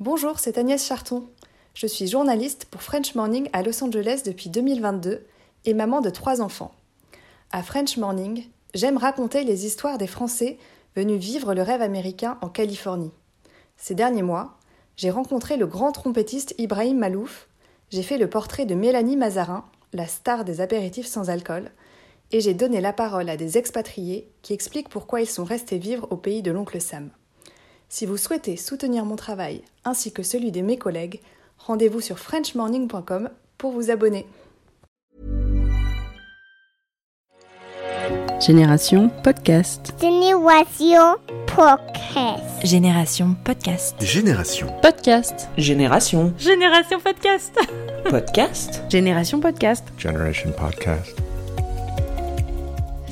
Bonjour, c'est Agnès Charton. Je suis journaliste pour French Morning à Los Angeles depuis 2022 et maman de trois enfants. À French Morning, j'aime raconter les histoires des Français venus vivre le rêve américain en Californie. Ces derniers mois, j'ai rencontré le grand trompettiste Ibrahim Malouf, j'ai fait le portrait de Mélanie Mazarin, la star des apéritifs sans alcool, et j'ai donné la parole à des expatriés qui expliquent pourquoi ils sont restés vivre au pays de l'oncle Sam. Si vous souhaitez soutenir mon travail ainsi que celui de mes collègues, rendez-vous sur frenchmorning.com pour vous abonner. Génération Podcast. Génération Podcast. Génération Podcast. Génération. Podcast. Génération. Génération Podcast. Podcast. Génération Podcast. Generation Podcast.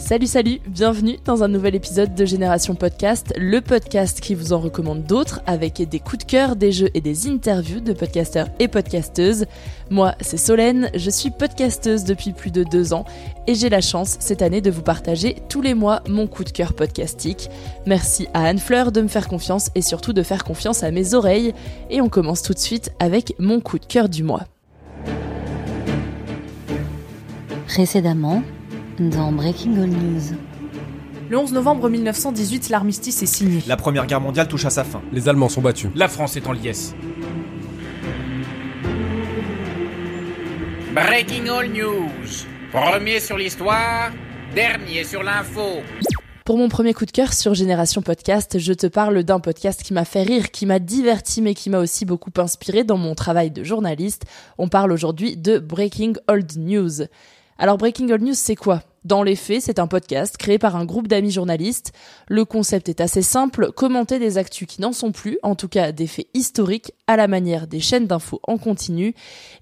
Salut, salut, bienvenue dans un nouvel épisode de Génération Podcast, le podcast qui vous en recommande d'autres avec des coups de cœur, des jeux et des interviews de podcasteurs et podcasteuses. Moi, c'est Solène, je suis podcasteuse depuis plus de deux ans et j'ai la chance cette année de vous partager tous les mois mon coup de cœur podcastique. Merci à Anne Fleur de me faire confiance et surtout de faire confiance à mes oreilles. Et on commence tout de suite avec mon coup de cœur du mois. Précédemment, dans Breaking All News. Le 11 novembre 1918, l'armistice est signé. La Première Guerre mondiale touche à sa fin. Les Allemands sont battus. La France est en liesse. Breaking All News. Premier sur l'histoire, dernier sur l'info. Pour mon premier coup de cœur sur Génération Podcast, je te parle d'un podcast qui m'a fait rire, qui m'a diverti, mais qui m'a aussi beaucoup inspiré dans mon travail de journaliste. On parle aujourd'hui de Breaking Old News. Alors Breaking Old News, c'est quoi? Dans les faits, c'est un podcast créé par un groupe d'amis journalistes. Le concept est assez simple, commenter des actus qui n'en sont plus, en tout cas des faits historiques, à la manière des chaînes d'infos en continu.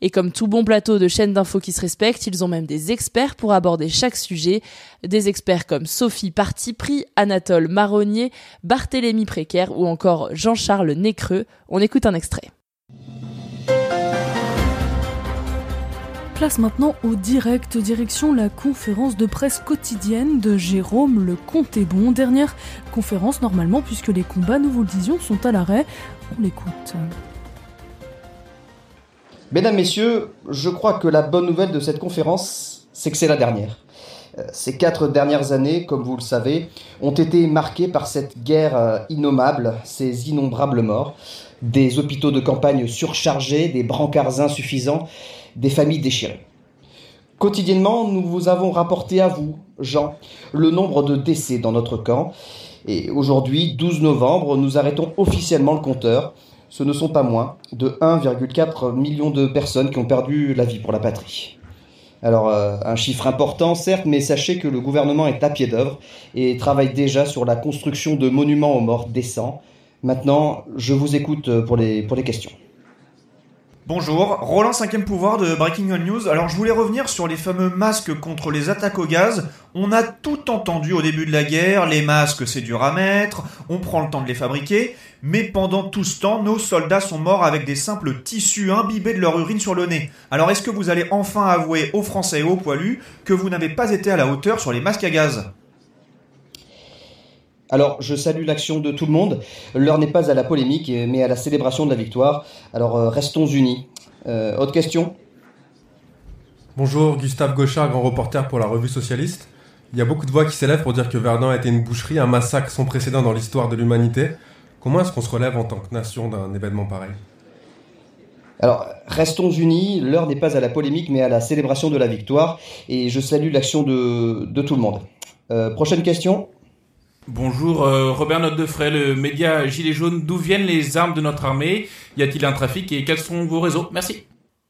Et comme tout bon plateau de chaînes d'infos qui se respectent, ils ont même des experts pour aborder chaque sujet. Des experts comme Sophie Partipri, Anatole Marronnier, Barthélémy Précaire ou encore Jean-Charles Nécreux. On écoute un extrait. Place maintenant au direct, direction la conférence de presse quotidienne de Jérôme Le Comté-Bon. Dernière conférence normalement puisque les combats, nous vous le disions, sont à l'arrêt. On l'écoute. Mesdames, Messieurs, je crois que la bonne nouvelle de cette conférence, c'est que c'est la dernière. Ces quatre dernières années, comme vous le savez, ont été marquées par cette guerre innommable, ces innombrables morts, des hôpitaux de campagne surchargés, des brancards insuffisants, des familles déchirées. Quotidiennement, nous vous avons rapporté à vous, Jean, le nombre de décès dans notre camp. Et aujourd'hui, 12 novembre, nous arrêtons officiellement le compteur. Ce ne sont pas moins de 1,4 million de personnes qui ont perdu la vie pour la patrie. Alors, euh, un chiffre important, certes, mais sachez que le gouvernement est à pied d'œuvre et travaille déjà sur la construction de monuments aux morts décents. Maintenant, je vous écoute les, pour les questions. Bonjour, Roland 5 pouvoir de Breaking On News. Alors je voulais revenir sur les fameux masques contre les attaques au gaz. On a tout entendu au début de la guerre, les masques c'est dur à mettre, on prend le temps de les fabriquer, mais pendant tout ce temps, nos soldats sont morts avec des simples tissus imbibés de leur urine sur le nez. Alors est-ce que vous allez enfin avouer aux Français et aux poilus que vous n'avez pas été à la hauteur sur les masques à gaz? Alors, je salue l'action de tout le monde. L'heure n'est pas à la polémique, mais à la célébration de la victoire. Alors, euh, restons unis. Euh, autre question? Bonjour, Gustave Gauchard, grand reporter pour la revue socialiste. Il y a beaucoup de voix qui s'élèvent pour dire que Verdun a été une boucherie, un massacre sans précédent dans l'histoire de l'humanité. Comment est-ce qu'on se relève en tant que nation d'un événement pareil? Alors, restons unis, l'heure n'est pas à la polémique, mais à la célébration de la victoire, et je salue l'action de, de tout le monde. Euh, prochaine question? Bonjour, euh, Robert Note de Fray, le média Gilet jaune. D'où viennent les armes de notre armée? Y a-t-il un trafic et quels sont vos réseaux? Merci.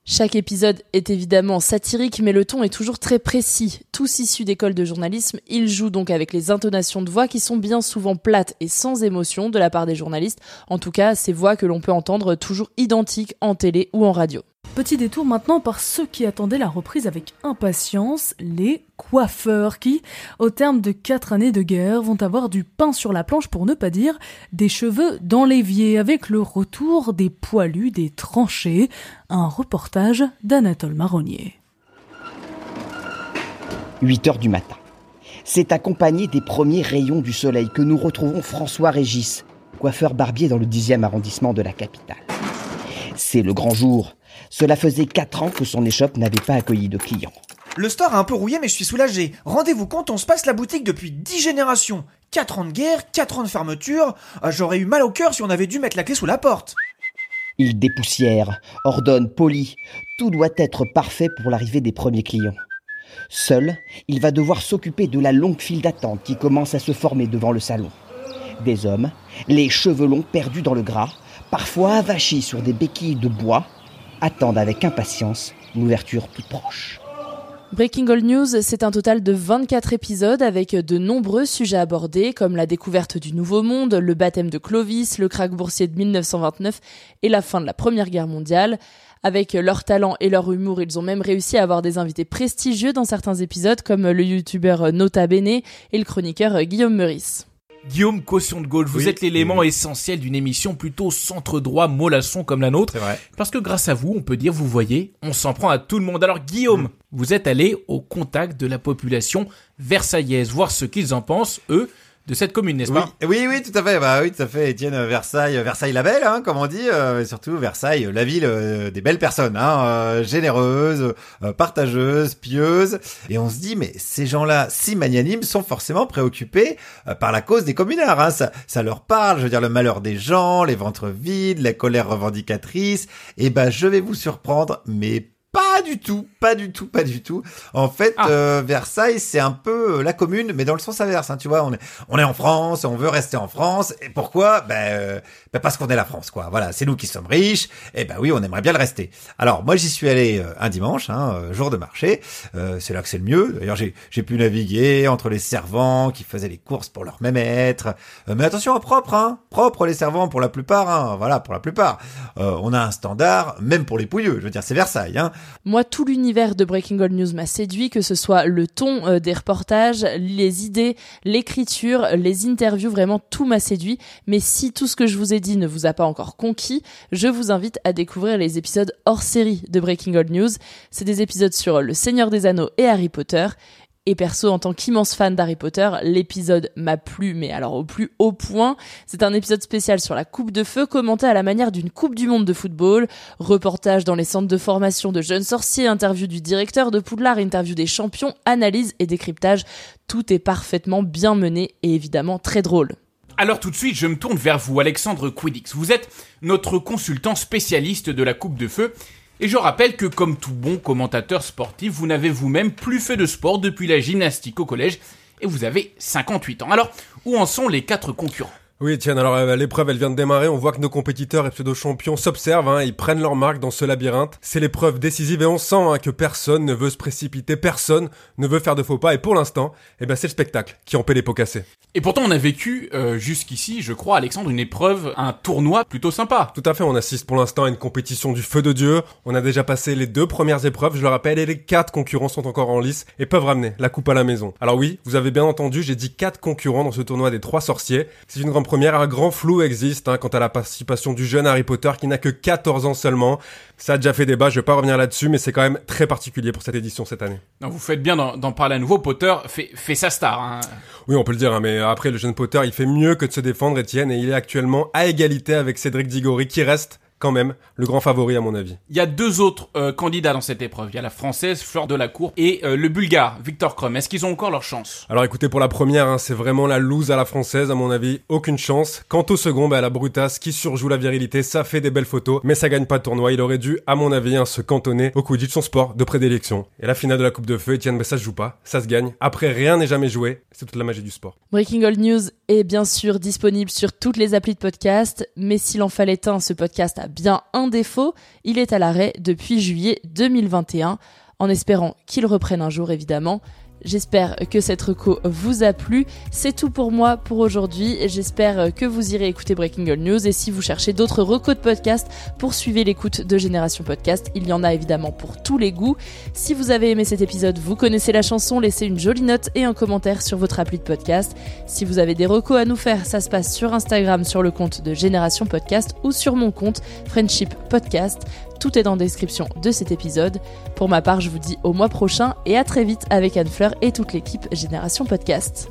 Chaque épisode est évidemment satirique, mais le ton est toujours très précis. Tous issus d'écoles de journalisme, ils jouent donc avec les intonations de voix qui sont bien souvent plates et sans émotion de la part des journalistes. En tout cas, ces voix que l'on peut entendre toujours identiques en télé ou en radio. Petit détour maintenant par ceux qui attendaient la reprise avec impatience, les coiffeurs qui, au terme de quatre années de guerre, vont avoir du pain sur la planche pour ne pas dire des cheveux dans l'évier avec le retour des poilus des tranchées, un reportage d'Anatole Marronnier. 8 heures du matin. C'est accompagné des premiers rayons du soleil que nous retrouvons François Régis, coiffeur barbier dans le 10e arrondissement de la capitale. C'est le grand jour. Cela faisait 4 ans que son échoppe n'avait pas accueilli de clients. Le store a un peu rouillé, mais je suis soulagé. Rendez-vous compte, on se passe la boutique depuis 10 générations. 4 ans de guerre, 4 ans de fermeture. Ah, J'aurais eu mal au cœur si on avait dû mettre la clé sous la porte. Il dépoussière, ordonne, polie. Tout doit être parfait pour l'arrivée des premiers clients. Seul, il va devoir s'occuper de la longue file d'attente qui commence à se former devant le salon. Des hommes, les cheveux longs perdus dans le gras, parfois avachis sur des béquilles de bois, attendent avec impatience l'ouverture toute proche. Breaking All News, c'est un total de 24 épisodes avec de nombreux sujets abordés comme la découverte du Nouveau Monde, le baptême de Clovis, le krach boursier de 1929 et la fin de la Première Guerre mondiale. Avec leur talent et leur humour, ils ont même réussi à avoir des invités prestigieux dans certains épisodes comme le youtubeur Nota Bene et le chroniqueur Guillaume Meurice. Guillaume Caution de gauche, vous Oui, êtes l'élément essentiel d'une émission plutôt centre droit mollasson comme la nôtre. Vrai. Parce que grâce à vous, on peut dire, vous voyez, on s'en prend à tout le monde. Alors Guillaume, Mm. vous êtes allé au contact de la population versaillaise, voir ce qu'ils en pensent, eux, de cette commune, n'est-ce pas? Oui, oui, tout à fait. Bah oui, tout à fait. Étienne Versailles, Versailles la belle, hein, comme on dit. euh, et surtout Versailles, la ville euh, des belles personnes, hein, euh, généreuses, euh, partageuses, pieuses. Et on se dit, mais ces gens-là, si magnanimes, sont forcément préoccupés euh, par la cause des communards. Hein. Ça, ça leur parle. Je veux dire, le malheur des gens, les ventres vides, la colère revendicatrice. Et ben, je vais vous surprendre, mais pas du tout, pas du tout, pas du tout. En fait, Ah. euh, Versailles, c'est un peu euh, la commune, mais dans le sens inverse. Hein, tu vois, on est, on est en France, on veut rester en France. Et pourquoi? Ben, euh, ben parce qu'on est la France, quoi. Voilà, c'est nous qui sommes riches. Et ben oui, on aimerait bien le rester. Alors moi, j'y suis allé euh, un dimanche, hein, euh, jour de marché. Euh, c'est là que c'est le mieux. D'ailleurs, j'ai, j'ai pu naviguer entre les servants qui faisaient les courses pour leur même être. Euh, mais attention à propre, hein, propre les servants pour la plupart. Hein, voilà, pour la plupart. Euh, on a un standard, même pour les pouilleux. Je veux dire, c'est Versailles. Hein. Moi, tout l'univers de Breaking All News m'a séduit, que ce soit le ton euh, des reportages, les idées, l'écriture, les interviews, vraiment tout m'a séduit. Mais si tout ce que je vous ai dit ne vous a pas encore conquis, je vous invite à découvrir les épisodes hors série de Breaking All News. C'est des épisodes sur Le Seigneur des Anneaux et Harry Potter. Et perso, en tant qu'immense fan d'Harry Potter, l'épisode m'a plu, mais alors au plus haut point. C'est un épisode spécial sur la Coupe de Feu, commenté à la manière d'une Coupe du Monde de football. Reportage dans les centres de formation de jeunes sorciers, interview du directeur de Poudlard, interview des champions, analyse et décryptage. Tout est parfaitement bien mené et évidemment très drôle. Alors tout de suite, je me tourne vers vous, Alexandre Quidix. Vous êtes notre consultant spécialiste de la Coupe de Feu. Et je rappelle que comme tout bon commentateur sportif, vous n'avez vous-même plus fait de sport depuis la gymnastique au collège et vous avez 58 ans. Alors, où en sont les quatre concurrents? Oui, tiens, alors euh, l'épreuve elle vient de démarrer, on voit que nos compétiteurs et pseudo-champions s'observent, hein, ils prennent leur marque dans ce labyrinthe. C'est l'épreuve décisive et on sent hein, que personne ne veut se précipiter, personne ne veut faire de faux pas et pour l'instant, eh ben, c'est le spectacle qui en paie les pots cassés. Et pourtant, on a vécu euh, jusqu'ici, je crois, Alexandre, une épreuve, un tournoi plutôt sympa. Tout à fait, on assiste pour l'instant à une compétition du feu de Dieu. On a déjà passé les deux premières épreuves, je le rappelle, et les quatre concurrents sont encore en lice et peuvent ramener la coupe à la maison. Alors oui, vous avez bien entendu, j'ai dit quatre concurrents dans ce tournoi des trois sorciers. C'est une grande première, un grand flou existe hein, quant à la participation du jeune Harry Potter qui n'a que 14 ans seulement. Ça a déjà fait débat, je vais pas revenir là-dessus, mais c'est quand même très particulier pour cette édition cette année. Non, vous faites bien d'en d'en parler à nouveau. Potter fait, fait sa star. Hein. Oui, on peut le dire, hein, mais après, le jeune Potter, il fait mieux que de se défendre, Étienne, et il est actuellement à égalité avec Cédric Diggory, qui reste quand même le grand favori à mon avis. Il y a deux autres euh, candidats dans cette épreuve. Il y a la française Fleur de la Cour et euh, le bulgare Victor Krum. Est-ce qu'ils ont encore leur chance? Alors écoutez, pour la première, hein, c'est vraiment la loose à la française, à mon avis, aucune chance. Quant au second, bah, la brutasse qui surjoue la virilité, ça fait des belles photos, mais ça gagne pas de tournoi. Il aurait dû, à mon avis, hein, se cantonner au Quidditch, son sport de prédilection. Et la finale de la Coupe de Feu, Etienne, bah, ça se joue pas, ça se gagne. Après, rien n'est jamais joué, c'est toute la magie du sport. Breaking All News est bien sûr disponible sur toutes les applis de podcast, mais s'il en fallait un, ce podcast a bien un défaut, il est à l'arrêt depuis juillet 2021, en espérant qu'il reprenne un jour évidemment. J'espère que cette reco vous a plu. C'est tout pour moi pour aujourd'hui. J'espère que vous irez écouter Breaking All News. Et si vous cherchez d'autres recos de podcast, poursuivez l'écoute de Génération Podcast. Il y en a évidemment pour tous les goûts. Si vous avez aimé cet épisode, vous connaissez la chanson, laissez une jolie note et un commentaire sur votre appli de podcast. Si vous avez des recos à nous faire, ça se passe sur Instagram sur le compte de Génération Podcast ou sur mon compte Friendship Podcast. Tout est dans la description de cet épisode. Pour ma part, je vous dis au mois prochain et à très vite avec Anne Fleur et toute l'équipe Génération Podcast.